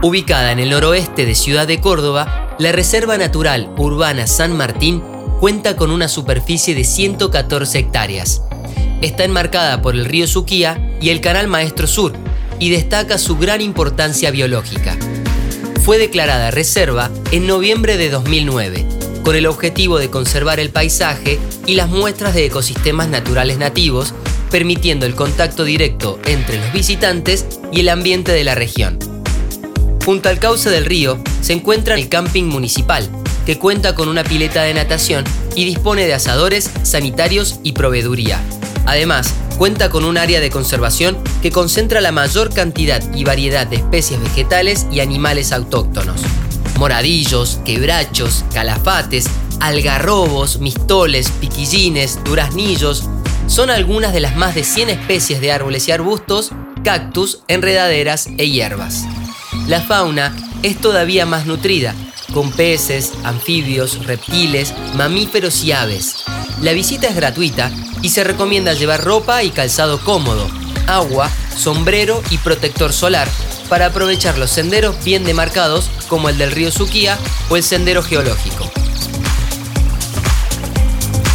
Ubicada en el noroeste de Ciudad de Córdoba, la Reserva Natural Urbana San Martín cuenta con una superficie de 114 hectáreas. Está enmarcada por el río Suquía y el Canal Maestro Sur y destaca su gran importancia biológica. Fue declarada reserva en noviembre de 2009, con el objetivo de conservar el paisaje y las muestras de ecosistemas naturales nativos, permitiendo el contacto directo entre los visitantes y el ambiente de la región. Junto al cauce del río se encuentra el camping municipal, que cuenta con una pileta de natación y dispone de asadores, sanitarios y proveeduría. Además, cuenta con un área de conservación que concentra la mayor cantidad y variedad de especies vegetales y animales autóctonos. Moradillos, quebrachos, calafates, algarrobos, mistoles, piquillines, duraznillos, son algunas de las más de 100 especies de árboles y arbustos, cactus, enredaderas e hierbas. La fauna es todavía más nutrida, con peces, anfibios, reptiles, mamíferos y aves. La visita es gratuita y se recomienda llevar ropa y calzado cómodo, agua, sombrero y protector solar para aprovechar los senderos bien demarcados como el del río Suquía o el sendero geológico.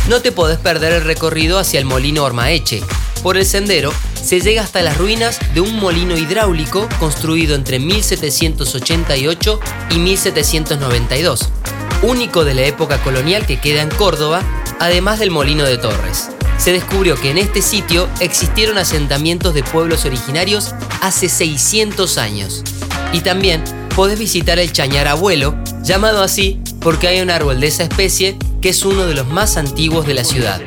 No te podés perder el recorrido hacia el molino Ormaeche. Por el sendero se llega hasta las ruinas de un molino hidráulico construido entre 1788 y 1792, único de la época colonial que queda en Córdoba, además del molino de Torres. Se descubrió que en este sitio existieron asentamientos de pueblos originarios hace 600 años. Y también podés visitar el chañar abuelo, llamado así porque hay un árbol de esa especie que es uno de los más antiguos de la ciudad.